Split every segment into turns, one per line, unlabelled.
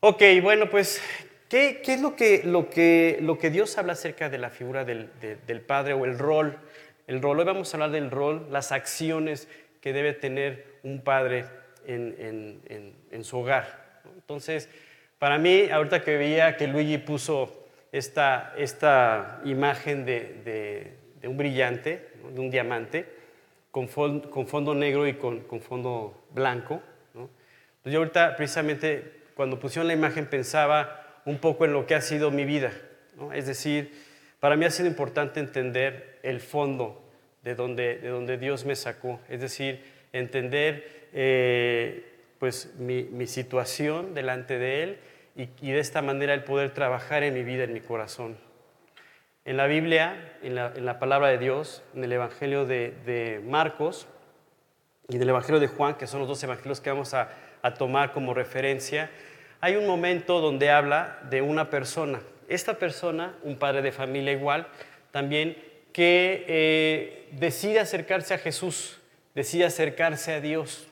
Ok, bueno, pues, ¿qué, qué es lo que, lo, que, lo que Dios habla acerca de la figura del, de- del padre o el rol? El rol, hoy vamos a hablar del rol, las acciones que debe tener un padre en, en- en- su hogar. Entonces, para mí, ahorita que veía que Luigi puso esta, esta imagen de, de- un brillante, de un diamante, con, con fondo negro y con, con fondo blanco. ¿no? Entonces yo ahorita precisamente cuando pusieron la imagen pensaba un poco en lo que ha sido mi vida. ¿no? Es decir, para mí ha sido importante entender el fondo de donde, de donde Dios me sacó. Es decir, entender eh, pues, mi, mi situación delante de Él y, y de esta manera el poder trabajar en mi vida, en mi corazón. En la Biblia, en la, en la palabra de Dios, en el Evangelio de, de Marcos y en el Evangelio de Juan, que son los dos evangelios que vamos a, a tomar como referencia, hay un momento donde habla de una persona. Esta persona, un padre de familia igual, también que eh, decide acercarse a Jesús, decide acercarse a Dios.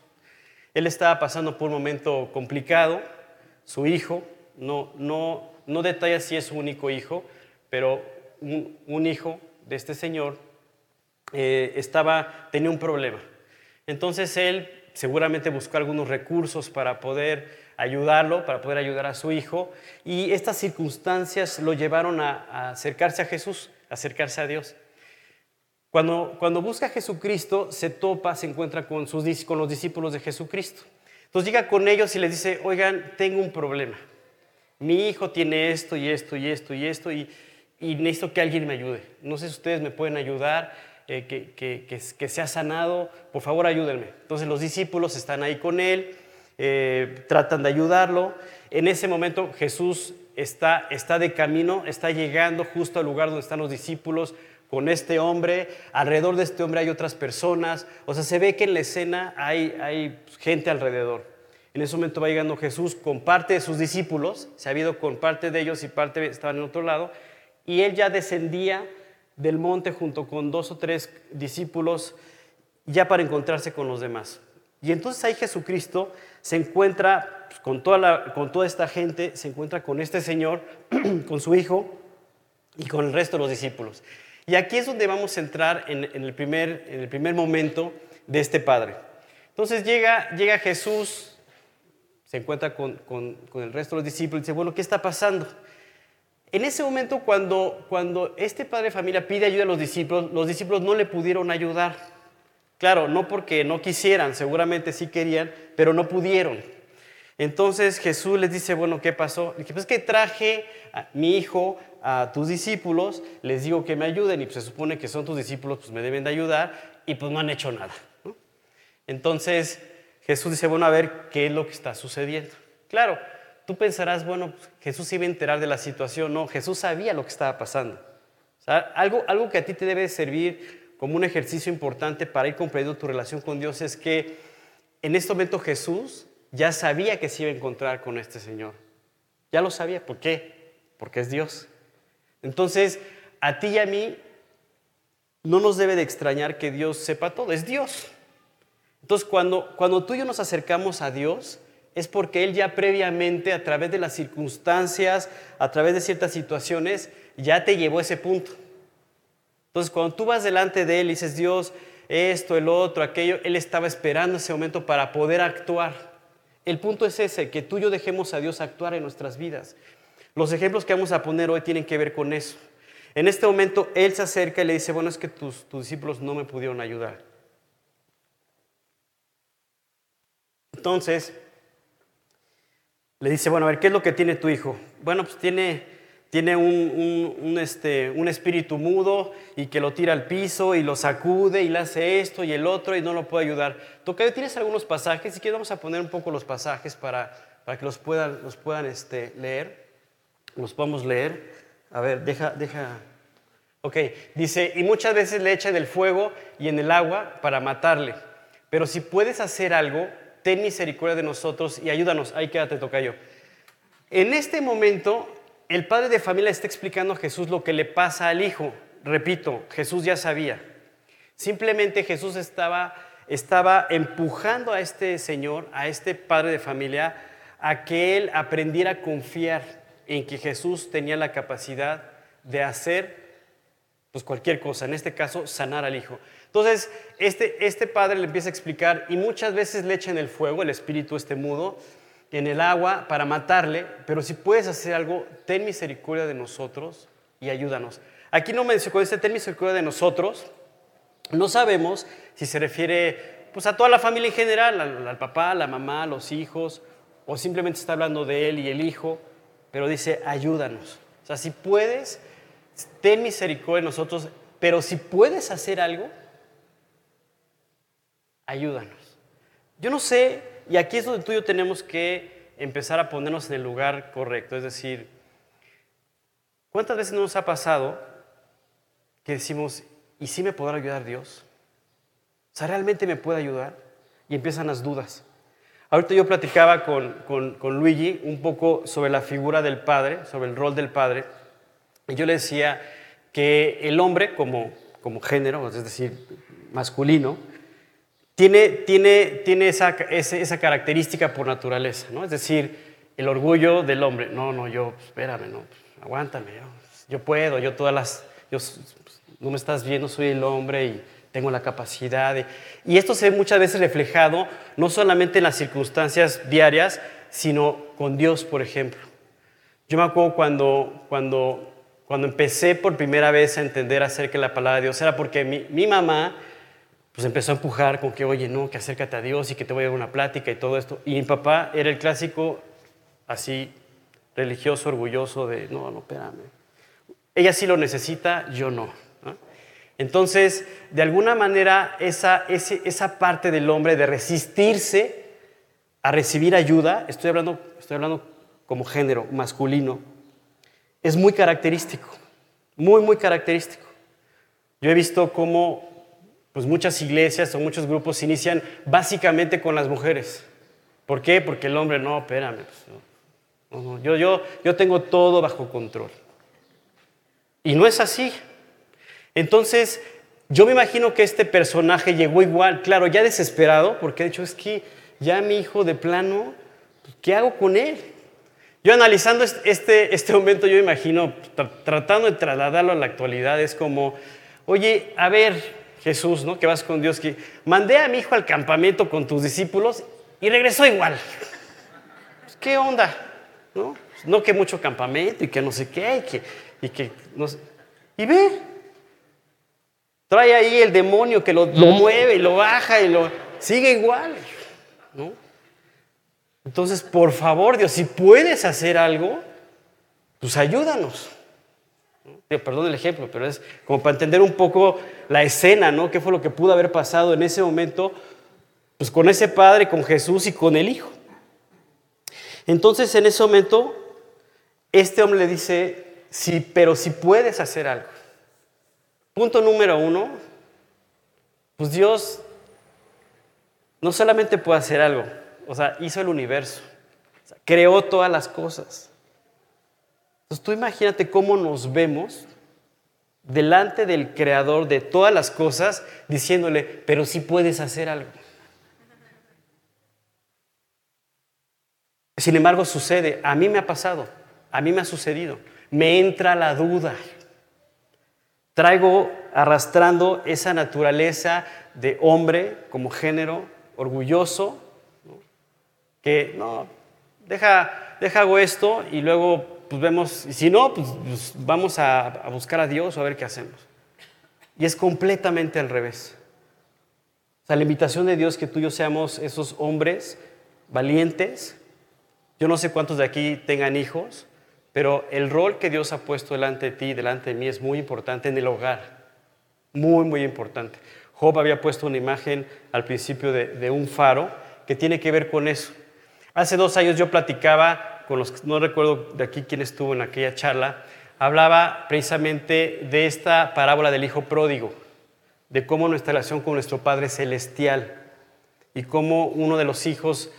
Él estaba pasando por un momento complicado, su hijo, no, no, no detalla si es su único hijo, pero un, hijo de este señor eh, estaba, tenía un problema. Entonces él seguramente buscó algunos recursos para poder ayudarlo, para poder ayudar a su hijo, y estas circunstancias lo llevaron a, a acercarse a Jesús, a acercarse a Dios. Cuando, cuando busca a Jesucristo, se topa, se encuentra con, sus, con los discípulos de Jesucristo. Entonces llega con ellos y les dice, oigan, tengo un problema. Mi hijo tiene esto y esto y esto y esto y, y necesito que alguien me ayude. No sé si ustedes me pueden ayudar, eh, que, que, que, que sea sanado, por favor ayúdenme. Entonces los discípulos están ahí con él, eh, tratan de ayudarlo. En ese momento Jesús está, está de camino, está llegando justo al lugar donde están los discípulos con este hombre. Alrededor de este hombre hay otras personas. O sea, se ve que en la escena hay, hay gente alrededor. En ese momento va llegando Jesús con parte de sus discípulos, se ha habido con parte de ellos y parte estaban en otro lado, y él ya descendía del monte junto con dos o tres discípulos ya para encontrarse con los demás. Y entonces ahí Jesucristo se encuentra pues, con, toda con toda esta gente, se encuentra con este Señor, con su Hijo y con el resto de los discípulos. Y aquí es donde vamos a entrar en, en el, primer, en el primer momento de este Padre. Entonces llega, llega Jesús, se encuentra con, con- con el resto de los discípulos y dice, bueno, ¿qué está pasando? En ese momento, cuando, cuando este padre de familia pide ayuda a los discípulos, los discípulos no le pudieron ayudar. Claro, no porque no quisieran, seguramente sí querían, pero no pudieron. Entonces Jesús les dice, bueno, ¿qué pasó? Dice, pues que traje a mi hijo a tus discípulos, les digo que me ayuden y pues se supone que son tus discípulos, pues me deben de ayudar y pues no han hecho nada. Entonces Jesús dice, bueno, a ver qué es lo que está sucediendo. Claro, tú pensarás, bueno, pues, Jesús se iba a enterar de la situación. No, Jesús sabía lo que estaba pasando. Algo, algo que a ti te debe servir como un ejercicio importante para ir comprendiendo tu relación con Dios es que en este momento Jesús ya sabía que se iba a encontrar con este Señor. Ya lo sabía. ¿Por qué? Porque es Dios. Entonces, a ti y a mí no nos debe de extrañar que Dios sepa todo. Es Dios. Entonces, cuando, cuando tú y yo nos acercamos a Dios, es porque Él ya previamente, a través de las circunstancias, a través de ciertas situaciones, ya te llevó a ese punto. Entonces, cuando tú vas delante de Él y dices, Dios, esto, el otro, aquello, Él estaba esperando ese momento para poder actuar. El punto es ese, que tú y yo dejemos a Dios actuar en nuestras vidas. Los ejemplos que vamos a poner hoy tienen que ver con eso. En este momento, Él se acerca y le dice, bueno, es que tus, tus discípulos no me pudieron ayudar. Entonces, le dice, bueno, a ver, ¿qué es lo que tiene tu hijo? Bueno, pues tiene, tiene un, este, un espíritu mudo y que lo tira al piso y lo sacude y le hace esto y el otro y no lo puede ayudar. Tocayo, ¿tienes algunos pasajes? Si quieres vamos a poner un poco los pasajes para, para que los puedan, los puedan este, leer. Los podamos leer. A ver, deja, deja. Ok, dice, y muchas veces le echan el fuego y en el agua para matarle. Pero si puedes hacer algo, ten misericordia de nosotros y ayúdanos. Ahí quédate, Tocayo. En este momento, el padre de familia está explicando a Jesús lo que le pasa al hijo. Repito, Jesús ya sabía. Simplemente Jesús estaba, estaba empujando a este señor, a este padre de familia, a que él aprendiera a confiar en que Jesús tenía la capacidad de hacer pues cualquier cosa, en este caso sanar al hijo. Entonces, este, este padre le empieza a explicar y muchas veces le echan el fuego, el espíritu este mudo, en el agua para matarle, pero si puedes hacer algo, ten misericordia de nosotros y ayúdanos. Aquí no menciona, con este ten misericordia de nosotros, no sabemos si se refiere pues, a toda la familia en general, al, al papá, la mamá, los hijos, o simplemente está hablando de él y el hijo, pero dice, ayúdanos. O sea, si puedes, ten misericordia de nosotros, pero si puedes hacer algo, ayúdanos. Yo no sé, y aquí es donde tú y yo tenemos que empezar a ponernos en el lugar correcto, es decir, ¿cuántas veces nos ha pasado que decimos, ¿y si me podrá ayudar Dios? O ¿realmente me puede ayudar? Y empiezan las dudas. Ahorita yo platicaba con, con, con Luigi un poco sobre la figura del padre, sobre el rol del padre, y yo le decía que el hombre como, como género, es decir, masculino, tiene, tiene, tiene esa, esa, característica por naturaleza, ¿no? Es decir, el orgullo del hombre. No, no, yo, espérame, no, aguántame, yo, yo puedo, yo todas las, yo, no me estás viendo, soy el hombre y tengo la capacidad. De, y esto se ve muchas veces reflejado no solamente en las circunstancias diarias, sino con Dios, por ejemplo. Yo me acuerdo cuando, cuando cuando empecé por primera vez a entender acerca de la palabra de Dios, era porque mi, mamá pues empezó a empujar con que, oye, no, que acércate a Dios y que te voy a dar una plática y todo esto. Y mi papá era el clásico así religioso, orgulloso de, no, no, espérame. Ella sí lo necesita, yo no. Entonces, de alguna manera, esa, esa parte del hombre de resistirse a recibir ayuda, estoy hablando, estoy hablando como género masculino, es muy característico, muy, muy característico. Yo he visto cómo pues, muchas iglesias o muchos grupos inician básicamente con las mujeres. ¿Por qué? Porque el hombre, no, espérame, pues, yo, yo, yo tengo todo bajo control. Y no es así. Entonces, yo me imagino que este personaje llegó igual, claro, ya desesperado, porque de hecho es que ya mi hijo de plano, ¿qué hago con él? Yo analizando este, este momento, yo imagino, tratando de trasladarlo a la actualidad, es como, oye, a ver, Jesús, ¿no? Que vas con Dios, que mandé a mi hijo al campamento con tus discípulos y regresó igual. Pues, ¿Qué onda? ¿No? no que mucho campamento y que no sé qué, y que, y que no sé. Y ve, trae ahí el demonio que lo, lo mueve y lo baja y lo sigue igual, ¿no? Entonces, por favor, Dios, si puedes hacer algo, pues ayúdanos. Perdón el ejemplo, pero es como para entender un poco la escena, ¿no? ¿Qué fue lo que pudo haber pasado en ese momento? Pues con ese padre, con Jesús y con el Hijo. Entonces, en ese momento, este hombre le dice, sí, pero si puedes hacer algo. Punto número uno, pues Dios no solamente puede hacer algo, o sea, hizo el universo, creó todas las cosas. Entonces tú imagínate cómo nos vemos delante del creador de todas las cosas diciéndole, pero si puedes hacer algo. Sin embargo, sucede, a mí me ha pasado, a mí me ha sucedido, me entra la duda. Traigo arrastrando esa naturaleza de hombre como género orgulloso, que no, deja, deja hago esto y luego pues vemos, si no, pues, pues vamos a, buscar a Dios o a ver qué hacemos. Y es completamente al revés. O sea, la invitación de Dios que tú y yo seamos esos hombres valientes. Yo no sé cuántos de aquí tengan hijos, pero el rol que Dios ha puesto delante de ti y delante de mí es muy importante en el hogar. Muy, muy importante. Job había puesto una imagen al principio de un faro que tiene que ver con eso. Hace dos años yo platicaba con los, no recuerdo de aquí quién estuvo en aquella charla, hablaba precisamente de esta parábola del hijo pródigo, de cómo nuestra relación con nuestro Padre Celestial y cómo uno de los hijos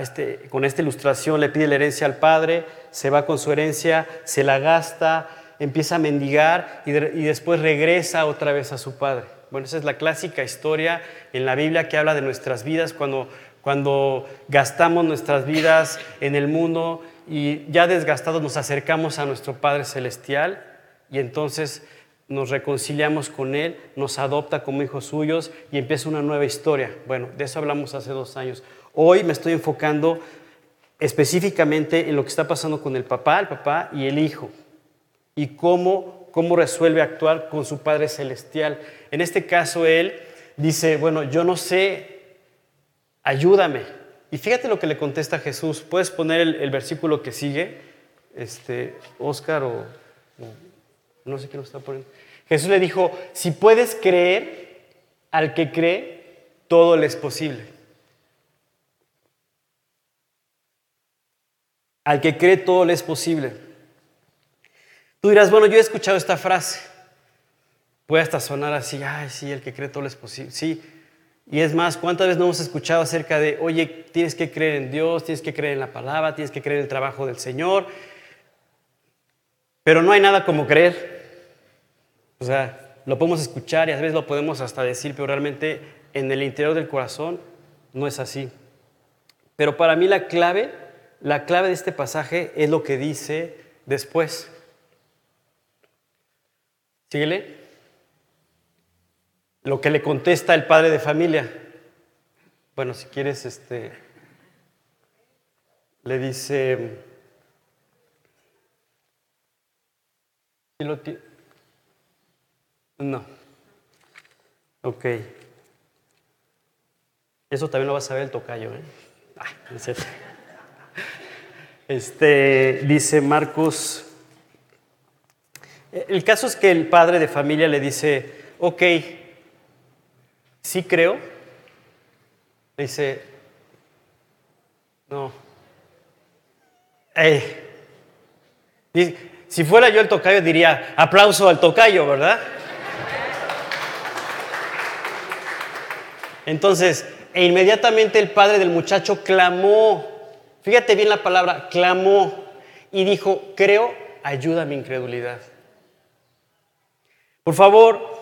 este, con esta ilustración le pide la herencia al Padre, se va con su herencia, se la gasta, empieza a mendigar y, y después regresa otra vez a su Padre. Bueno, esa es la clásica historia en la Biblia que habla de nuestras vidas cuando cuando gastamos nuestras vidas en el mundo y ya desgastados nos acercamos a nuestro Padre Celestial y entonces nos reconciliamos con Él, nos adopta como hijos suyos y empieza una nueva historia. Bueno, de eso hablamos hace dos años. Hoy me estoy enfocando específicamente en lo que está pasando con el papá, el papá y el hijo y cómo, cómo resuelve actuar con su Padre Celestial. En este caso, Él dice, bueno, yo no sé ayúdame. Y fíjate lo que le contesta Jesús. ¿Puedes poner el, versículo que sigue? Este, Oscar o, no sé quién lo está poniendo. Jesús le dijo, si puedes creer, al que cree, todo le es posible. Al que cree, todo le es posible. Tú dirás, bueno, yo he escuchado esta frase. Puede hasta sonar así, ay, sí, el que cree, todo le es posible. Sí, y es más, ¿cuántas veces no hemos escuchado acerca de, oye, tienes que creer en Dios, tienes que creer en la palabra, tienes que creer en el trabajo del Señor? Pero no hay nada como creer. O sea, lo podemos escuchar y a veces lo podemos hasta decir, pero realmente en el interior del corazón no es así. Pero para mí la clave, la clave de este pasaje es lo que dice después. Síguele lo que le contesta el padre de familia. Bueno, si quieres, este, le dice, no, ok. Eso también lo vas a ver el tocayo, ¿eh? este, dice Marcos, el caso es que el padre de familia le dice, ok, sí creo, dice, no. si fuera yo el tocayo diría, aplauso al tocayo, ¿verdad? Entonces, e inmediatamente el padre del muchacho clamó, fíjate bien la palabra, clamó y dijo, creo, ayuda a mi incredulidad. Por favor,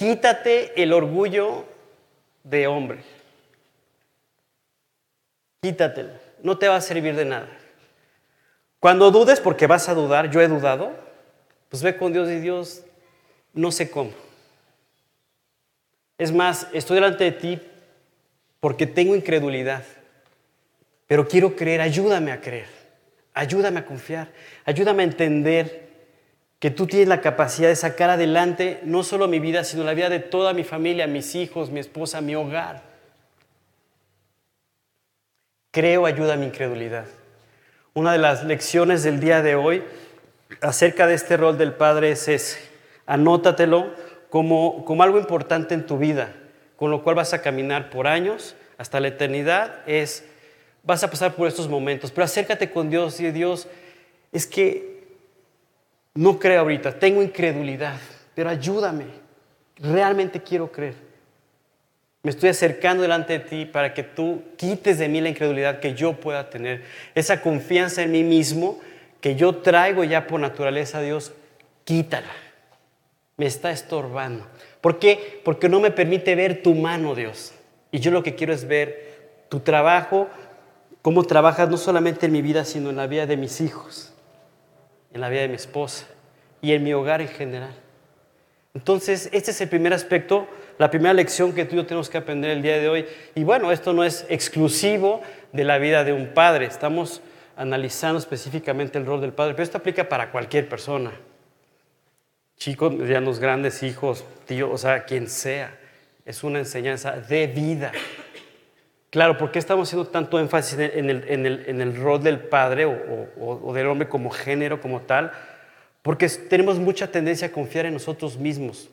Quítate el orgullo de hombre. Quítatelo. No te va a servir de nada. Cuando dudes, porque vas a dudar, yo he dudado, pues ve con Dios y Dios, no sé cómo. Es más, estoy delante de ti porque tengo incredulidad, pero quiero creer, ayúdame a creer, ayúdame a confiar, ayúdame a entender que tú tienes la capacidad de sacar adelante no solo mi vida, sino la vida de toda mi familia, mis hijos, mi esposa, mi hogar. Creo ayuda a mi incredulidad. Una de las lecciones del día de hoy acerca de este rol del Padre es. Anótatelo como, como algo importante en tu vida, con lo cual vas a caminar por años hasta la eternidad. Es, vas a pasar por estos momentos, pero acércate con Dios y Dios, es que no creo ahorita, tengo incredulidad, pero ayúdame. Realmente quiero creer. Me estoy acercando delante de ti para que tú quites de mí la incredulidad que yo pueda tener. Esa confianza en mí mismo que yo traigo ya por naturaleza Dios, quítala. Me está estorbando. ¿Por qué? Porque no me permite ver tu mano, Dios. Y yo lo que quiero es ver tu trabajo, cómo trabajas no solamente en mi vida, sino en la vida de mis hijos en la vida de mi esposa y en mi hogar en general. Entonces, este es el primer aspecto, la primera lección que tú y yo tenemos que aprender el día de hoy. Y bueno, esto no es exclusivo de la vida de un padre, estamos analizando específicamente el rol del padre, pero esto aplica para cualquier persona. Chicos, los grandes hijos, tío, o sea, quien sea. Es una enseñanza de vida. Claro, ¿por qué estamos haciendo tanto énfasis en el, rol del padre o, del hombre como género, como tal? Porque tenemos mucha tendencia a confiar en nosotros mismos.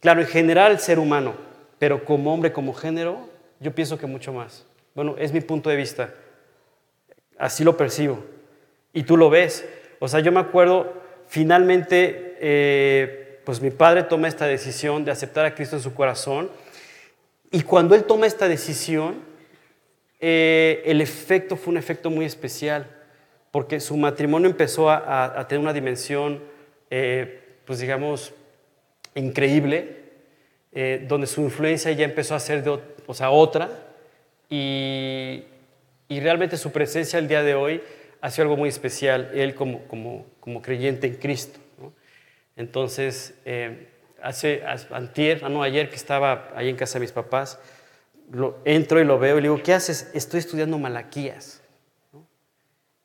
Claro, en general el ser humano, pero como hombre, como género, yo pienso que mucho más. Bueno, es mi punto de vista. Así lo percibo. Y tú lo ves. O sea, yo me acuerdo, finalmente, eh, pues mi padre toma esta decisión de aceptar a Cristo en su corazón. Y cuando él toma esta decisión, eh, el efecto fue un efecto muy especial, porque su matrimonio empezó a, tener una dimensión, eh, pues digamos, increíble, eh, donde su influencia ya empezó a ser de, o sea, otra, y, y realmente su presencia el día de hoy ha sido algo muy especial, él como, como, como creyente en Cristo. ¿no? Entonces, eh, hace, antier, ah, no, ayer que estaba ahí en casa de mis papás, lo, entro y lo veo y le digo, ¿qué haces? Estoy estudiando Malaquías. ¿no?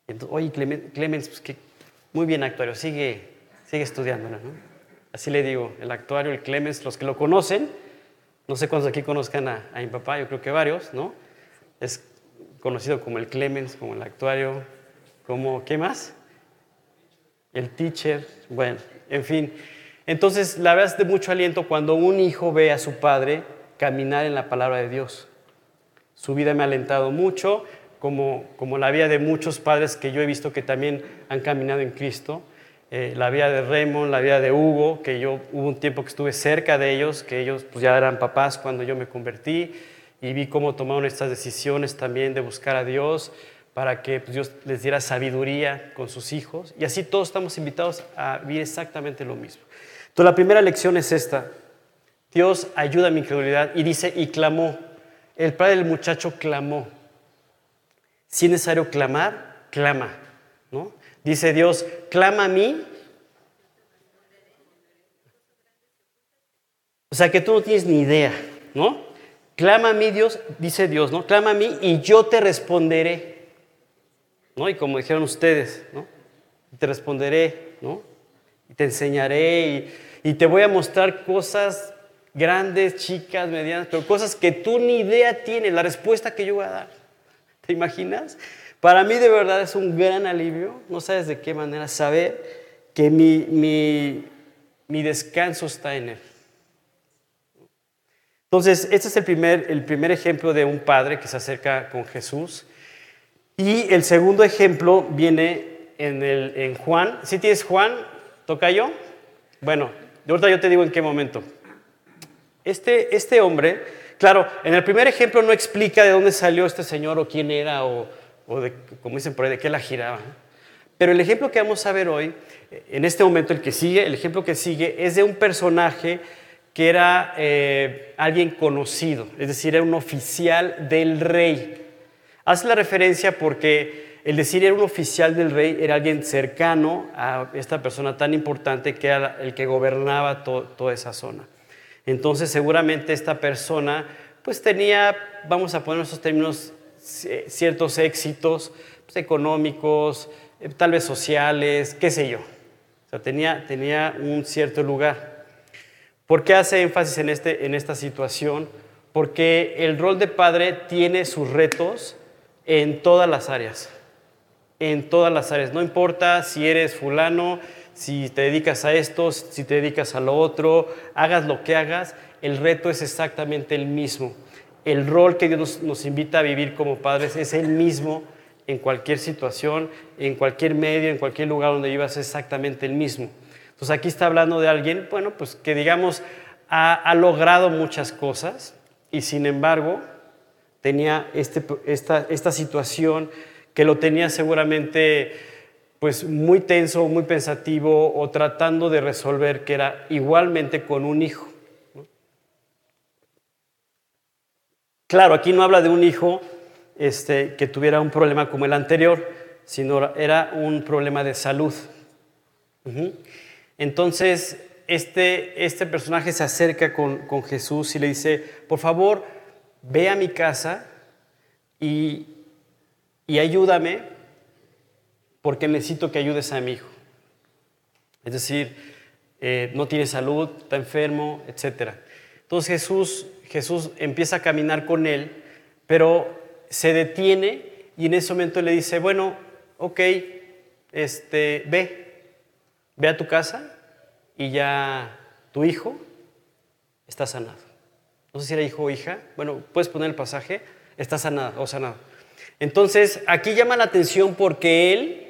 Entonces, Oye, Clemens, pues que, muy bien actuario, sigue, sigue estudiándola. Así le digo, el actuario, el Clemens, los que lo conocen, no sé cuántos aquí conozcan a, a mi papá, yo creo que varios, ¿no? Es conocido como el Clemens, como el actuario, como, ¿qué más? El teacher, bueno, en fin. Entonces, la verdad es de mucho aliento cuando un hijo ve a su padre caminar en la palabra de Dios. Su vida me ha alentado mucho, como, como la vida de muchos padres que yo he visto que también han caminado en Cristo. Eh, la vida de Raymond, la vida de Hugo, que yo hubo un tiempo que estuve cerca de ellos, que ellos pues, ya eran papás cuando yo me convertí y vi cómo tomaron estas decisiones también de buscar a Dios para que pues, Dios les diera sabiduría con sus hijos. Y así todos estamos invitados a vivir exactamente lo mismo. Entonces la primera lección es esta. Dios ayuda a mi incredulidad y dice, y clamó. El padre del muchacho clamó. Si es necesario clamar, clama. ¿no? Dice Dios, clama a mí. O sea que tú no tienes ni idea, ¿no? Clama a mí Dios, dice Dios, ¿no? Clama a mí y yo te responderé. ¿no? Y como dijeron ustedes, ¿no? Te responderé, ¿no? Y te enseñaré y, te voy a mostrar cosas grandes, chicas, medianas, pero cosas que tú ni idea tienes, la respuesta que yo voy a dar. ¿Te imaginas? Para mí de verdad es un gran alivio, no sabes de qué manera, saber que mi, mi, mi descanso está en Él. Entonces, este es el primer, el primer ejemplo de un padre que se acerca con Jesús y el segundo ejemplo viene en, el, en Juan. ¿Sí tienes Juan? ¿Toca yo? Bueno, de ahorita yo te digo en qué momento. Este, este hombre, claro, en el primer ejemplo no explica de dónde salió este señor o quién era o, de, como dicen por de qué la giraba. Pero el ejemplo que vamos a ver hoy, en este momento el que sigue, el ejemplo que sigue es de un personaje que era eh, alguien conocido, es decir, era un oficial del rey. Hace la referencia porque el decir era un oficial del rey era alguien cercano a esta persona tan importante que era el que gobernaba toda esa zona. Entonces seguramente esta persona pues tenía, vamos a poner esos términos, ciertos éxitos pues, económicos, eh, tal vez sociales, qué sé yo. O sea, tenía, tenía un cierto lugar. ¿Por qué hace énfasis en, este, en esta situación? Porque el rol de padre tiene sus retos, en todas las áreas, en todas las áreas. No importa si eres fulano, si te dedicas a esto, si te dedicas a lo otro, hagas lo que hagas, el reto es exactamente el mismo. El rol que Dios nos, invita a vivir como padres es el mismo en cualquier situación, en cualquier medio, en cualquier lugar donde vivas, es exactamente el mismo. Entonces aquí está hablando de alguien, bueno, pues que digamos ha logrado muchas cosas y sin embargo tenía este, esta, esta situación que lo tenía seguramente pues muy tenso, muy pensativo o tratando de resolver que era igualmente con un hijo. Claro, aquí no habla de un hijo este, que tuviera un problema como el anterior, sino era un problema de salud. Entonces, este, este personaje se acerca con, con Jesús y le dice, por favor, ve a mi casa y, ayúdame porque necesito que ayudes a mi hijo. Es decir, eh, no tiene salud, está enfermo, etc. Entonces Jesús, Jesús empieza a caminar con él, pero se detiene y en ese momento le dice, bueno, ok, este, ve, ve a tu casa y ya tu hijo está sanado no sé si era hijo o hija, bueno, puedes poner el pasaje, está sanado o sanado. Entonces, aquí llama la atención porque él,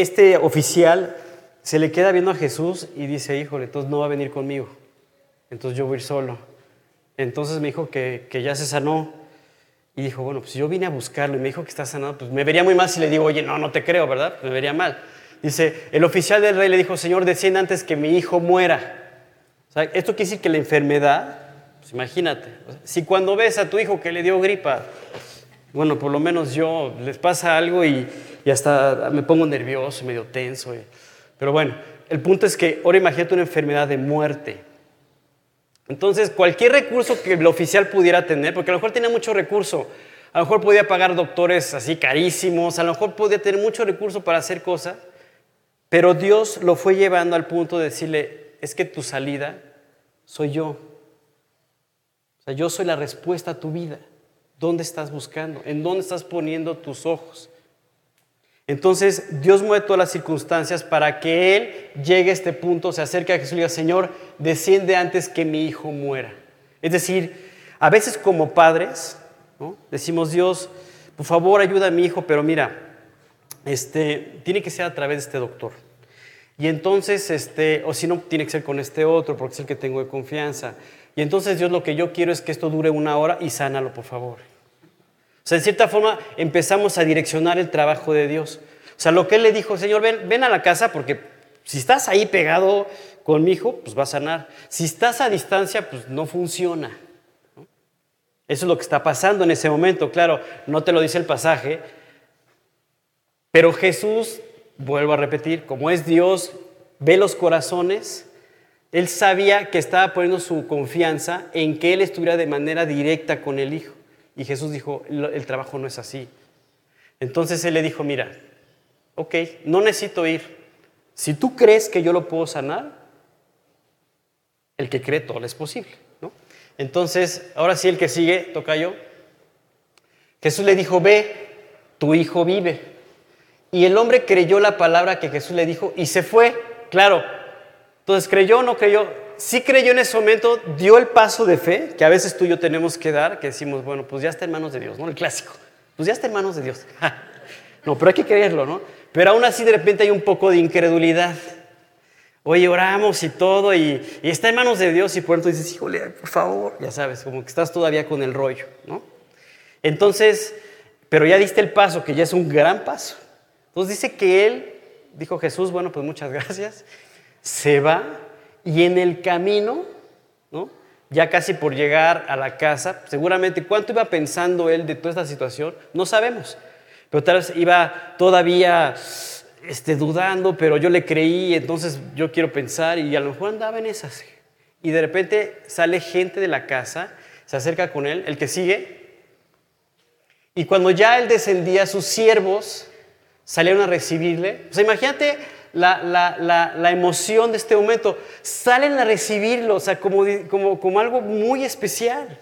este oficial, se le queda viendo a Jesús y dice, híjole, entonces no va a venir conmigo, entonces yo voy solo. Entonces me dijo que, ya se sanó y dijo, bueno, pues yo vine a buscarlo y me dijo que está sanado, pues me vería muy mal si le digo, oye, no, no te creo, ¿verdad? Me vería mal. Dice, el oficial del rey le dijo, Señor, descienda antes que mi hijo muera. esto quiere decir que la enfermedad pues imagínate, si cuando ves a tu hijo que le dio gripa, Bueno, por lo menos yo les pasa algo y, hasta me pongo nervioso, medio tenso. pero bueno, el punto es que ahora imagínate una enfermedad de muerte. Entonces, cualquier recurso que el oficial pudiera tener, porque a lo mejor tenía mucho recurso, a lo mejor podía pagar doctores así carísimos, a lo mejor podía tener mucho recurso para hacer cosas, pero Dios lo fue llevando al punto de decirle, es que tu salida soy yo. O sea, yo soy la respuesta a tu vida. ¿Dónde estás buscando? ¿En dónde estás poniendo tus ojos? Entonces Dios mueve todas las circunstancias para que Él llegue a este punto, se acerque a Jesús y diga, Señor, desciende antes que mi hijo muera. Es decir, a veces como padres, decimos, Dios, por favor ayuda a mi hijo, pero mira, este, tiene que ser a través de este doctor. Y entonces, este, o si no, tiene que ser con este otro, porque es el que tengo de confianza. Y entonces Dios lo que yo quiero es que esto dure una hora y sánalo, por favor. O sea, en cierta forma empezamos a direccionar el trabajo de Dios. O sea, lo que Él le dijo, Señor, ven, ven a la casa porque si estás ahí pegado con mi hijo, pues va a sanar. Si estás a distancia, pues no funciona. Eso es lo que está pasando en ese momento. Claro, no te lo dice el pasaje, pero Jesús vuelvo a repetir, como es Dios, ve los corazones, él sabía que estaba poniendo su confianza en que él estuviera de manera directa con el Hijo. Y Jesús dijo, el trabajo no es así. Entonces él le dijo, mira, ok, no necesito ir. Si tú crees que yo lo puedo sanar, el que cree todo es posible. ¿no? Entonces, ahora sí el que sigue, toca yo. Jesús le dijo, ve, tu hijo vive. Y el hombre creyó la palabra que Jesús le dijo y se fue, claro. Entonces, ¿creyó o no creyó? Sí creyó en ese momento, dio el paso de fe, que a veces tú y yo tenemos que dar, que decimos, bueno, pues ya está en manos de Dios, ¿no? El clásico. Pues ya está en manos de Dios. no, pero hay que creerlo, ¿no? Pero aún así de repente hay un poco de incredulidad. Oye, oramos y todo, y, y está en manos de Dios, y por eso dices, híjole, por favor, ya sabes, como que estás todavía con el rollo, ¿no? Entonces, pero ya diste el paso, que ya es un gran paso. Entonces dice que él, dijo Jesús, bueno, pues muchas gracias, se va y en el camino, ¿no? ya casi por llegar a la casa, seguramente cuánto iba pensando él de toda esta situación, no sabemos, pero tal vez iba todavía este, dudando, pero yo le creí, entonces yo quiero pensar y a lo mejor andaba en esas. Y de repente sale gente de la casa, se acerca con él, el que sigue, y cuando ya él descendía, sus siervos salieron a recibirle. O sea, imagínate la, emoción de este momento. Salen a recibirlo, o sea, como, como, como algo muy especial.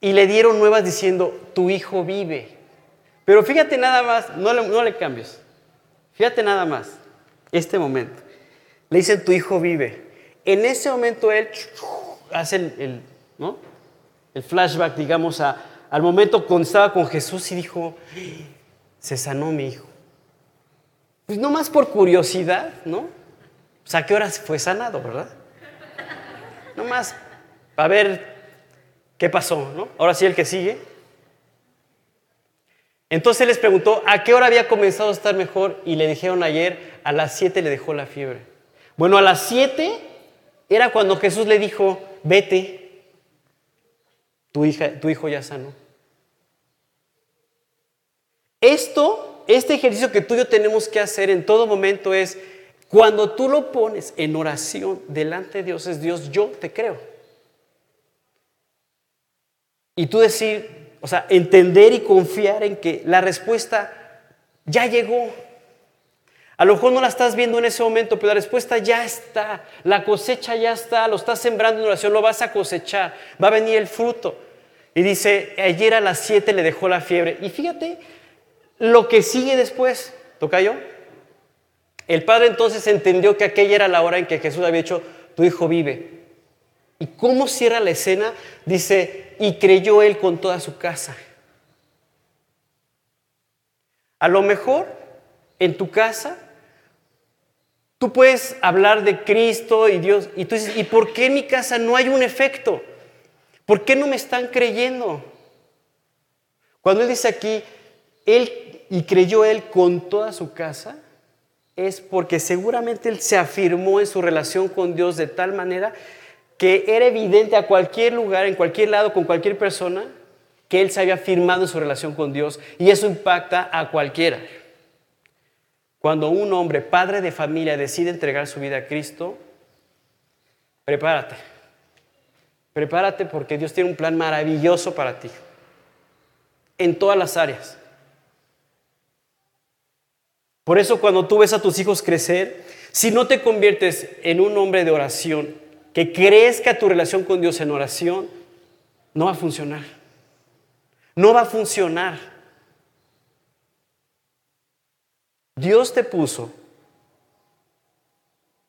Y le dieron nuevas diciendo, tu hijo vive. Pero fíjate nada más, no le, no le cambies. Fíjate nada más, este momento. Le dicen, tu hijo vive. En ese momento él hace el, ¿no? el flashback, digamos, a, al momento cuando estaba con Jesús y dijo, se sanó mi hijo. Pues no más por curiosidad, ¿no? Sea, ¿a qué horas fue sanado, verdad? No más a ver qué pasó, ¿no? Ahora sí el que sigue. Entonces les preguntó a qué hora había comenzado a estar mejor y le dijeron ayer, a las 7 le dejó la fiebre. Bueno, a las 7 era cuando Jesús le dijo, vete, tu, tu hijo ya sanó. Esto, este ejercicio que tú y yo tenemos que hacer en todo momento es, cuando tú lo pones en oración delante de Dios, es Dios, yo te creo. Y tú decir, o sea, entender y confiar en que la respuesta ya llegó. A lo mejor no la estás viendo en ese momento, pero la respuesta ya está, la cosecha ya está, lo estás sembrando en oración, lo vas a cosechar, va a venir el fruto. Y dice, ayer a las 7 le dejó la fiebre. Y fíjate, lo que sigue después, ¿toca yo? El padre entonces entendió que aquella era la hora en que Jesús había dicho, tu hijo vive. ¿Y cómo cierra la escena? Dice, y creyó él con toda su casa. A lo mejor en tu casa tú puedes hablar de Cristo y Dios y tú dices, ¿y por qué en mi casa no hay un efecto? ¿Por qué no me están creyendo? Cuando él dice aquí, él y creyó él con toda su casa, es porque seguramente él se afirmó en su relación con Dios de tal manera que era evidente a cualquier lugar, en cualquier lado, con cualquier persona, que él se había firmado en su relación con Dios y eso impacta a cualquiera. Cuando un hombre, padre de familia, decide entregar su vida a Cristo, prepárate. Prepárate porque Dios tiene un plan maravilloso para ti, en todas las áreas. Por eso cuando tú ves a tus hijos crecer, si no te conviertes en un hombre de oración, que crezca tu relación con Dios en oración, no va a funcionar. No va a funcionar. Dios te puso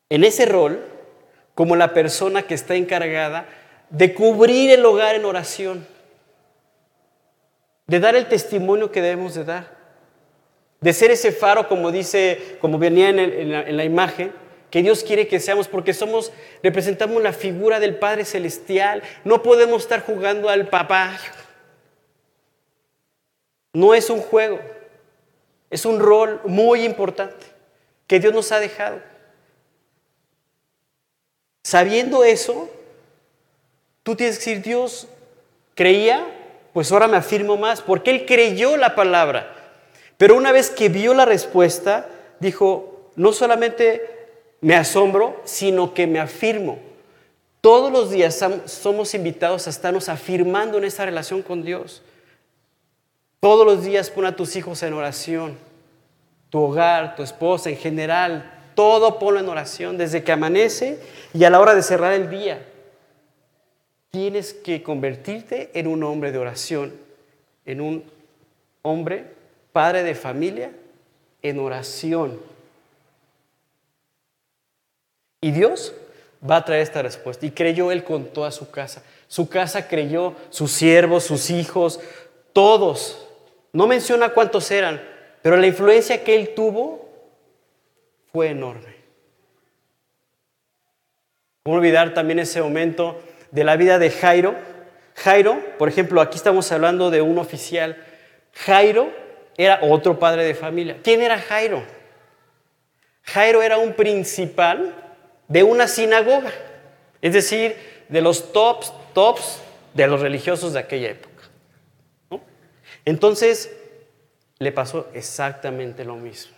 en ese rol como la persona que está encargada de cubrir el hogar en oración, de dar el testimonio que debemos de dar, de ser ese faro, como dice, como venía en, la, la imagen, que Dios quiere que seamos, porque somos, representamos la figura del Padre Celestial. No podemos estar jugando al papá. No es un juego, es un rol muy importante que Dios nos ha dejado. Sabiendo eso, tú tienes que decir, Dios creía, pues ahora me afirmo más, porque Él creyó la palabra. Pero una vez que vio la respuesta, dijo, no solamente me asombro, sino que me afirmo. Todos los días somos invitados a estarnos afirmando en esta relación con Dios. Todos los días pon a tus hijos en oración, tu hogar, tu esposa en general, todo ponlo en oración desde que amanece y a la hora de cerrar el día. Tienes que convertirte en un hombre de oración, en un hombre, padre de familia, en oración. Y Dios va a traer esta respuesta. Y creyó él con toda su casa. Su casa creyó, sus siervos, sus hijos, todos. No menciona cuántos eran, pero la influencia que él tuvo fue enorme. ¿Cómo olvidar también ese momento de la vida de Jairo? Jairo, por ejemplo, aquí estamos hablando de un oficial. Jairo era otro padre de familia. ¿Quién era Jairo? Jairo era un principal de una sinagoga, es decir, de los tops, tops de los religiosos de aquella época. Entonces, le pasó exactamente lo mismo.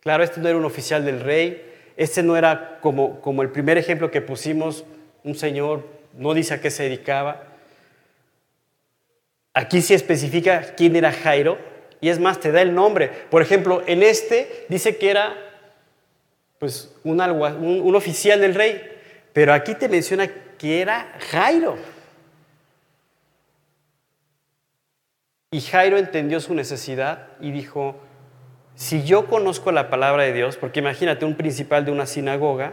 Claro, este no era un oficial del rey, este no era como, como el primer ejemplo que pusimos, un señor, no dice a qué se dedicaba. Aquí sí especifica quién era Jairo, y es más, te da el nombre. Por ejemplo, en este dice que era pues un, un, oficial del rey, pero aquí te menciona que era Jairo. Y Jairo entendió su necesidad y dijo, si yo conozco la palabra de Dios, porque imagínate un principal de una sinagoga,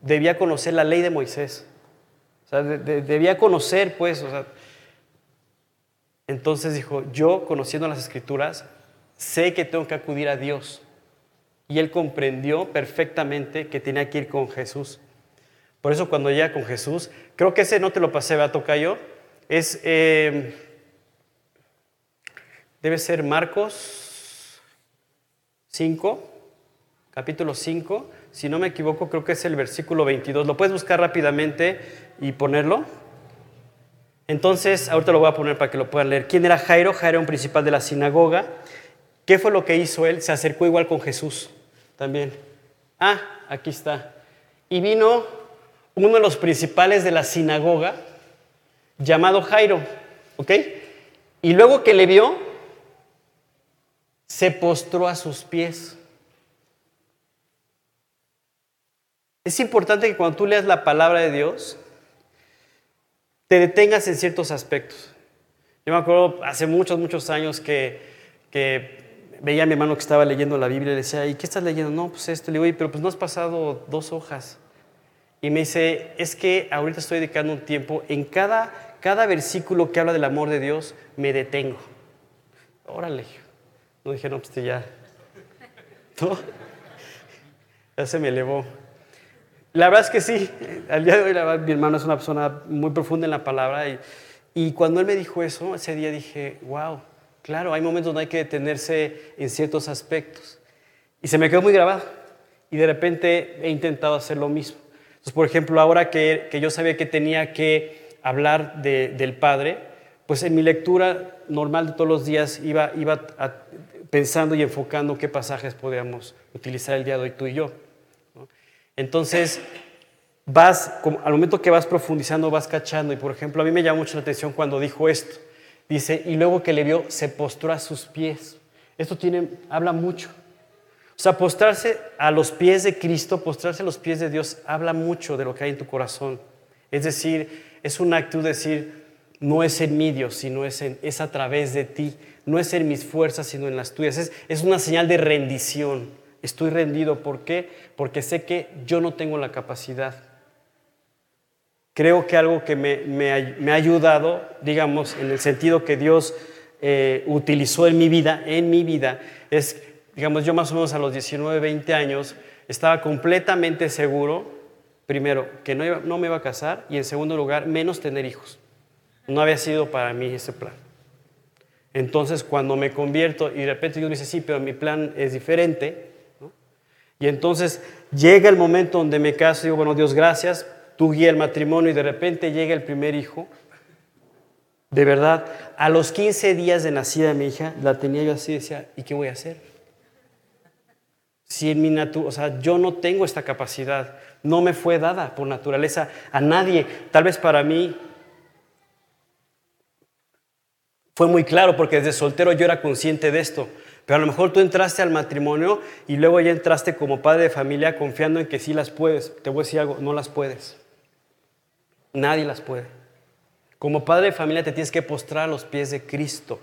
debía conocer la ley de Moisés. O sea, debía conocer, pues, o sea, entonces dijo, yo conociendo las escrituras, sé que tengo que acudir a Dios y él comprendió perfectamente que tenía que ir con Jesús. Por eso cuando llega con Jesús, creo que ese no te lo pasé, a Cayo, es, eh, debe ser Marcos 5, capítulo 5, si no me equivoco, creo que es el versículo 22. ¿Lo puedes buscar rápidamente y ponerlo? Entonces, ahorita lo voy a poner para que lo puedan leer. ¿Quién era Jairo? Jairo era un principal de la sinagoga ¿Qué fue lo que hizo él? Se acercó igual con Jesús también. Ah, aquí está. Y vino uno de los principales de la sinagoga, llamado Jairo, ¿ok? Y luego que le vio, se postró a sus pies. Es importante que cuando tú leas la palabra de Dios, te detengas en ciertos aspectos. Yo me acuerdo hace muchos, muchos años que, veía a mi hermano que estaba leyendo la Biblia y le decía, ¿y qué estás leyendo? No, pues esto. Le digo, pero pues no has pasado dos hojas. Y me dice, es que ahorita estoy dedicando un tiempo, en cada, cada versículo que habla del amor de Dios, me detengo. Órale. No dije, no, pues ya. ¿No? Ya se me elevó. La verdad es que sí, al día de hoy mi hermano es una persona muy profunda en la palabra y, cuando él me dijo eso, ese día dije, wow, Claro, hay momentos donde hay que detenerse en ciertos aspectos. Y se me quedó muy grabado. Y de repente he intentado hacer lo mismo. Entonces, por ejemplo, ahora que, yo sabía que tenía que hablar del Padre, pues en mi lectura normal de todos los días iba, pensando y enfocando qué pasajes podríamos utilizar el día de hoy tú y yo. Entonces, vas, al momento que vas profundizando, vas cachando. Y por ejemplo, a mí me llama mucho la atención cuando dijo esto. Dice, y luego que le vio, se postró a sus pies. Esto tiene, habla mucho. O sea, postrarse a los pies de Cristo, postrarse a los pies de Dios, habla mucho de lo que hay en tu corazón. Es decir, es una actitud de decir, no es en mí Dios, sino es, es a través de ti. No es en mis fuerzas, sino en las tuyas. Es, es una señal de rendición. Estoy rendido. ¿Por qué? Porque sé que yo no tengo la capacidad. Creo que algo que me, me, ha ayudado, digamos, en el sentido que Dios eh, utilizó en mi vida, en mi vida, es, digamos, yo más o menos a los 19, 20 años, estaba completamente seguro, primero, que no, no me iba a casar y en segundo lugar, menos tener hijos. No había sido para mí ese plan. Entonces, cuando me convierto y de repente Dios dice, sí, pero mi plan es diferente, y entonces llega el momento donde me caso y digo, bueno, Dios, gracias, tú guía el matrimonio y de repente llega el primer hijo. De verdad, a los 15 días de nacida mi hija, la tenía yo así decía, ¿y qué voy a hacer? Si en mi o sea, yo no tengo esta capacidad, no me fue dada por naturaleza a nadie. Tal vez para mí fue muy claro porque desde soltero yo era consciente de esto. Pero a lo mejor tú entraste al matrimonio y luego ya entraste como padre de familia confiando en que sí las puedes. Te voy a decir algo, no las puedes. Nadie las puede. Como padre de familia te tienes que postrar a los pies de Cristo.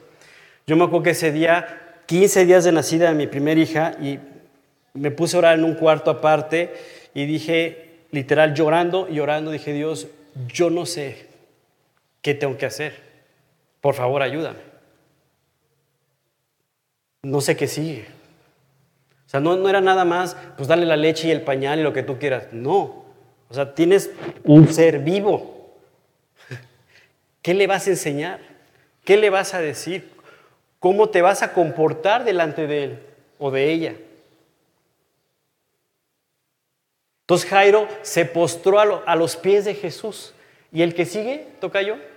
Yo me acuerdo que ese día, 15 días de nacida de mi primera hija, y me puse a orar en un cuarto aparte y dije, literal, llorando y llorando, dije, Dios, yo no sé qué tengo que hacer. Por favor, ayúdame. No sé qué sigue. O sea, no, no era nada más, pues darle la leche y el pañal y lo que tú quieras. No, o sea, tienes un ser vivo. ¿Qué le vas a enseñar? ¿Qué le vas a decir? ¿Cómo te vas a comportar delante de él o de ella? Entonces Jairo se postró a, los pies de Jesús. ¿Y el que sigue, toca yo? Nada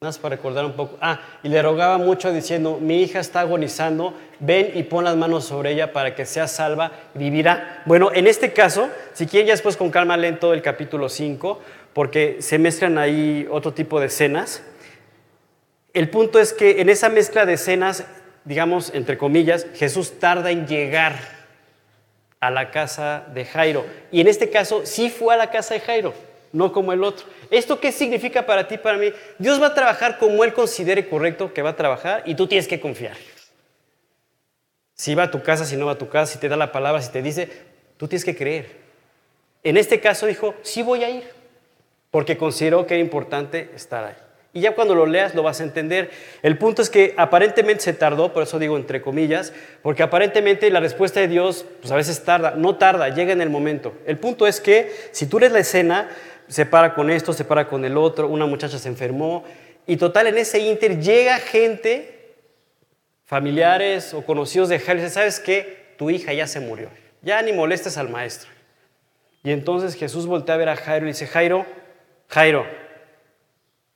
para recordar un poco. Ah, y le rogaba mucho diciendo, mi hija está agonizando, ven y pon las manos sobre ella para que sea salva, vivirá. Bueno, en este caso, si quieren ya después con calma leen todo el capítulo 5, porque se mezclan ahí otro tipo de escenas. El punto es que en esa mezcla de escenas, digamos, entre comillas, Jesús tarda en llegar a la casa de Jairo. Y en este caso sí fue a la casa de Jairo, no como el otro. ¿Esto qué significa para ti, para mí? Dios va a trabajar como Él considere correcto que va a trabajar y tú tienes que confiar. Si va a tu casa, si no va a tu casa, si te da la palabra, si te dice, tú tienes que creer. En este caso dijo, sí voy a ir, porque consideró que era importante estar ahí. Y ya cuando lo leas lo vas a entender. El punto es que aparentemente se tardó, por eso digo entre comillas, porque aparentemente la respuesta de Dios pues a veces tarda, no tarda, llega en el momento. El punto es que si tú lees la escena, se para con esto, se para con el otro, una muchacha se enfermó y total en ese inter llega gente, familiares o conocidos de Jairo, y dice, ¿sabes qué? Tu hija ya se murió, ya ni molestes al maestro. Y entonces Jesús voltea a ver a Jairo y dice, Jairo, Jairo,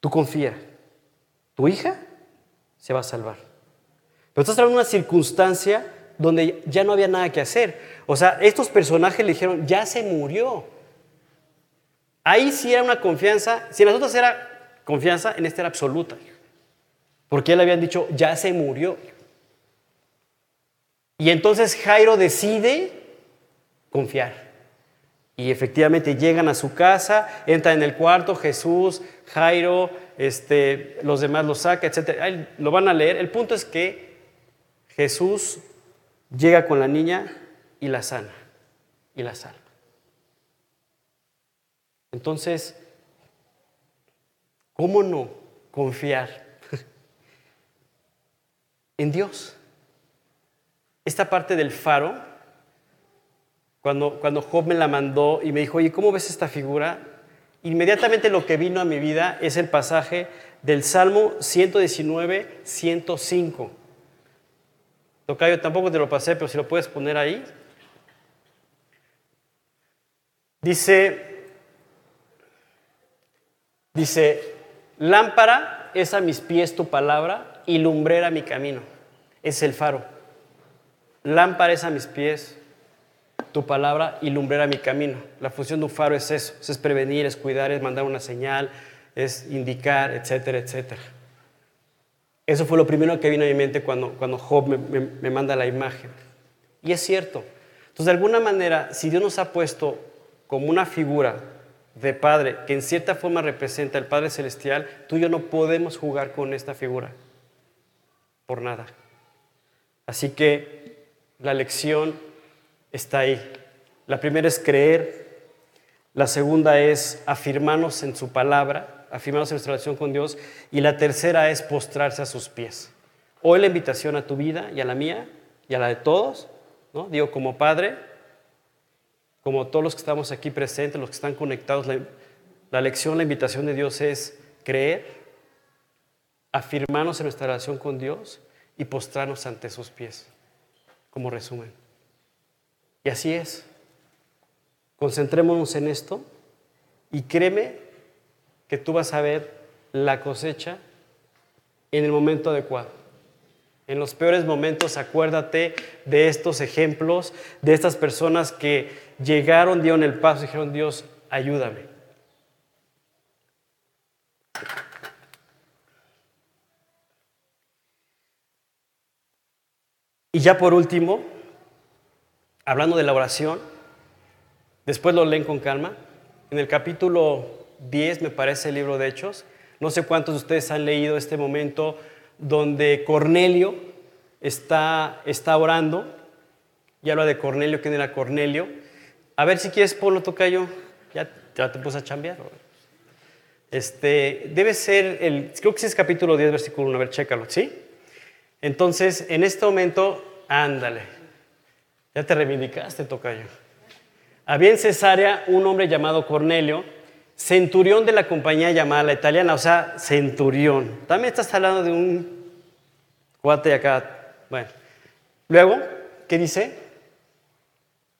tú confía, tu hija se va a salvar. Pero estás hablando de una circunstancia donde ya no había nada que hacer. O sea, estos personajes le dijeron, ya se murió. Ahí sí era una confianza, si en las otras era confianza, en esta era absoluta. Porque él habían dicho, ya se murió. Y entonces Jairo decide confiar. Y efectivamente llegan a su casa, entran en el cuarto, Jesús, Jairo, este, los demás lo saca, etc. lo van a leer. El punto es que Jesús llega con la niña y la sana. Y la sana. Entonces, ¿cómo no confiar en Dios? Esta parte del faro, cuando, cuando Job me la mandó y me dijo, oye, ¿cómo ves esta figura? Inmediatamente lo que vino a mi vida es el pasaje del Salmo 119, 105. Tocayo, tampoco te lo pasé, pero si lo puedes poner ahí. Dice, Dice, lámpara es a mis pies tu palabra y lumbrera mi camino. Es el faro. Lámpara es a mis pies tu palabra y lumbrera mi camino. La función de un faro es eso, es prevenir, es cuidar, es mandar una señal, es indicar, etcétera, etcétera. Eso fue lo primero que vino a mi mente cuando, cuando Job me, manda la imagen. Y es cierto. Entonces, de alguna manera, si Dios nos ha puesto como una figura de Padre que en cierta forma representa al Padre Celestial, tú y yo no podemos jugar con esta figura. Por nada. Así que la lección está ahí. La primera es creer. La segunda es afirmarnos en su palabra afirmarnos en nuestra relación con Dios. Y la tercera es postrarse a sus pies. Hoy la invitación a tu vida y a la mía y a la de todos, ¿no? digo como padre, como todos los que estamos aquí presentes, los que están conectados, la, lección, la invitación de Dios es creer, afirmarnos en nuestra relación con Dios y postrarnos ante sus pies, como resumen. Y así es. Concentrémonos en esto y créeme que tú vas a ver la cosecha en el momento adecuado. En los peores momentos, acuérdate de estos ejemplos, de estas personas que llegaron, dieron el paso y dijeron, Dios, ayúdame. Y ya por último, hablando de la oración, después lo leen con calma, en el capítulo 10, me parece, el libro de Hechos. No sé cuántos de ustedes han leído este momento donde Cornelio está, está orando y habla de Cornelio, ¿quién era Cornelio? A ver si quieres ponlo, tocayo. Ya, ya te puse a chambear. Este, debe ser el, creo que es capítulo 10, versículo 1, a ver, chécalo, ¿sí? Entonces, en este momento, ándale. Ya te reivindicaste, tocayo. Había en Cesarea un hombre llamado Cornelio, centurión de la compañía llamada la italiana, o sea, centurión. También estás hablando de un cuate acá. Bueno, luego, ¿qué dice?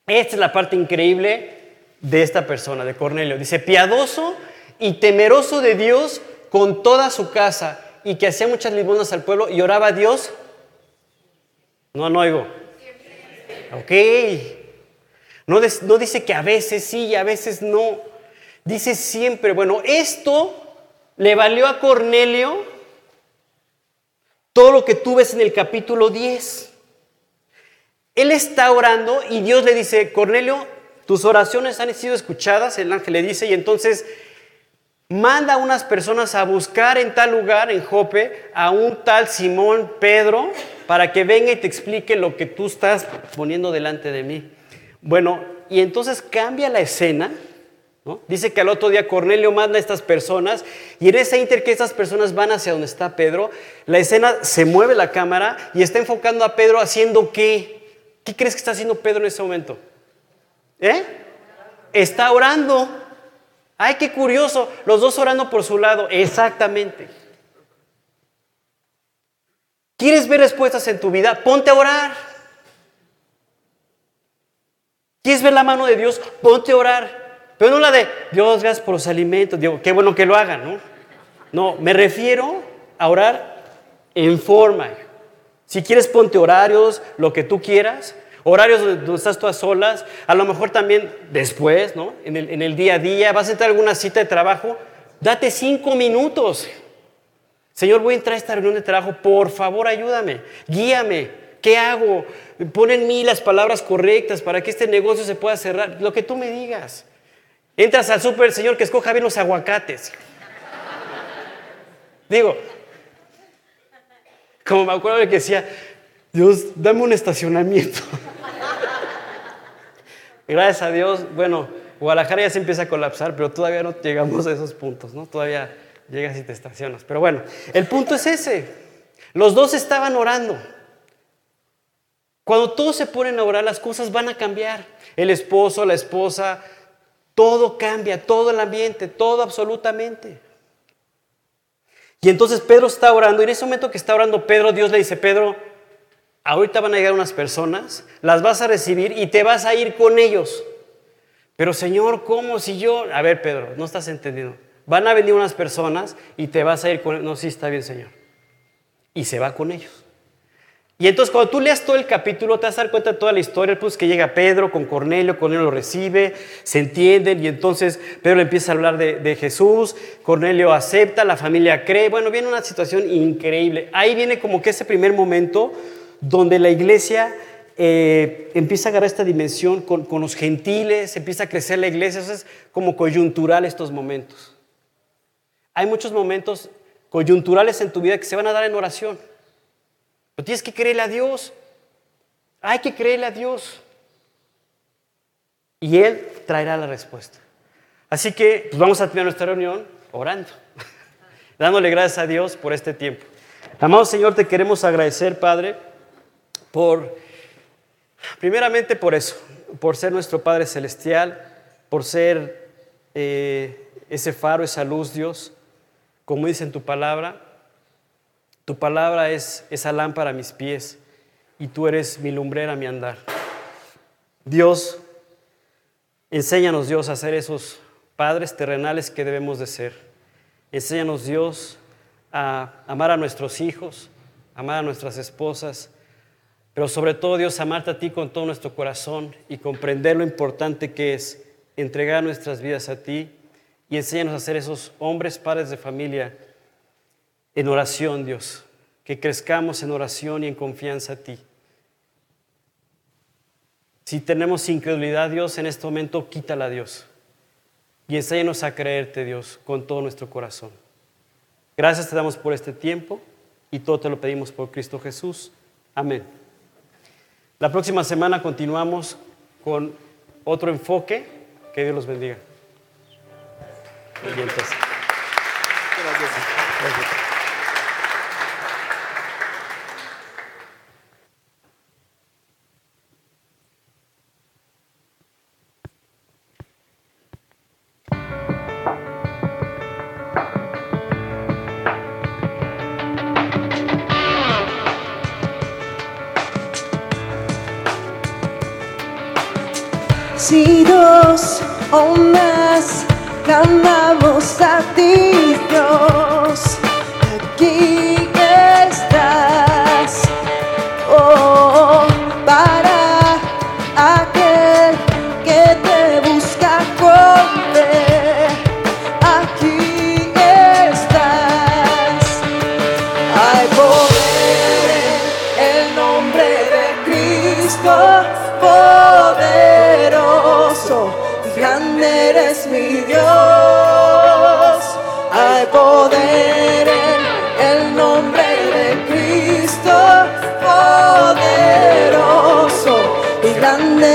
Esta es la parte increíble de esta persona, de Cornelio. Dice, piadoso y temeroso de Dios con toda su casa y que hacía muchas limosnas al pueblo y oraba a Dios. No, no oigo. Ok. No, no dice que a veces sí y a veces no dice siempre, bueno, esto le valió a Cornelio todo lo que tú ves en el capítulo 10. Él está orando y Dios le dice, Cornelio, tus oraciones han sido escuchadas, el ángel le dice, y entonces manda a unas personas a buscar en tal lugar, en Jope, a un tal Simón Pedro, para que venga y te explique lo que tú estás poniendo delante de mí. Bueno, y entonces cambia la escena Dice que al otro día Cornelio manda a estas personas y en ese inter que estas personas van hacia donde está Pedro, la escena se mueve la cámara y está enfocando a Pedro haciendo qué? ¿Qué crees que está haciendo Pedro en ese momento? ¿Eh? Está orando. Ay, qué curioso, los dos orando por su lado, exactamente. ¿Quieres ver respuestas en tu vida? Ponte a orar. ¿Quieres ver la mano de Dios? Ponte a orar. Pero no la de, Dios, gracias por los alimentos. Digo, qué bueno que lo hagan, ¿no? No, me refiero a orar en forma. Si quieres, ponte horarios, lo que tú quieras. Horarios donde estás todas solas. A lo mejor también después, ¿no? En el, en el día a día. Vas a entrar a alguna cita de trabajo. Date cinco minutos. Señor, voy a entrar a esta reunión de trabajo. Por favor, ayúdame. Guíame. ¿Qué hago? Pon en mí las palabras correctas para que este negocio se pueda cerrar. Lo que tú me digas. Entras al súper, Señor, que escoja bien los aguacates. Digo, como me acuerdo de que decía, Dios, dame un estacionamiento. Gracias a Dios, bueno, Guadalajara ya se empieza a colapsar, pero todavía no llegamos a esos puntos, ¿no? Todavía llegas y te estacionas. Pero bueno, el punto es ese. Los dos estaban orando. Cuando todos se ponen a orar, las cosas van a cambiar. El esposo, la esposa, todo cambia, todo el ambiente, todo absolutamente. Y entonces Pedro está orando y en ese momento que está orando Pedro, Dios le dice, Pedro, ahorita van a llegar unas personas, las vas a recibir y te vas a ir con ellos. Pero Señor, ¿cómo si yo... A ver, Pedro, no estás entendiendo. Van a venir unas personas y te vas a ir con... No, sí, está bien, Señor. Y se va con ellos. Y entonces cuando tú leas todo el capítulo te vas a dar cuenta de toda la historia, pues que llega Pedro con Cornelio, Cornelio lo recibe, se entienden y entonces Pedro le empieza a hablar de, Jesús, Cornelio acepta, la familia cree, bueno, viene una situación increíble. Ahí viene como que ese primer momento donde la iglesia eh, empieza a agarrar esta dimensión con, con, los gentiles, empieza a crecer la iglesia, eso es como coyuntural estos momentos. Hay muchos momentos coyunturales en tu vida que se van a dar en oración. Pero tienes que creerle a Dios. Hay que creerle a Dios. Y Él traerá la respuesta. Así que pues vamos a tener nuestra reunión orando, dándole gracias a Dios por este tiempo. Amado Señor, te queremos agradecer, Padre, por, primeramente por eso, por ser nuestro Padre Celestial, por ser eh, ese faro, esa luz, Dios, como dice en tu palabra, tu palabra es esa lámpara a mis pies y tú eres mi lumbrera mi andar. Dios, enséñanos Dios a ser esos padres terrenales que debemos de ser. Enséñanos Dios a amar a nuestros hijos, amar a nuestras esposas, pero sobre todo Dios amarte a ti con todo nuestro corazón y comprender lo importante que es entregar nuestras vidas a ti y enséñanos a ser esos hombres, padres de familia en oración, Dios, que crezcamos en oración y en confianza a ti. Si tenemos incredulidad, Dios, en este momento quítala, Dios. Y enséñanos a creerte, Dios, con todo nuestro corazón. Gracias te damos por este tiempo y todo te lo pedimos por Cristo Jesús. Amén. La próxima semana continuamos con otro enfoque. Que Dios los bendiga. Gracias.
Si Cristo, poderoso, grande eres mi Dios. Hay poder en el nombre de Cristo, poderoso y grande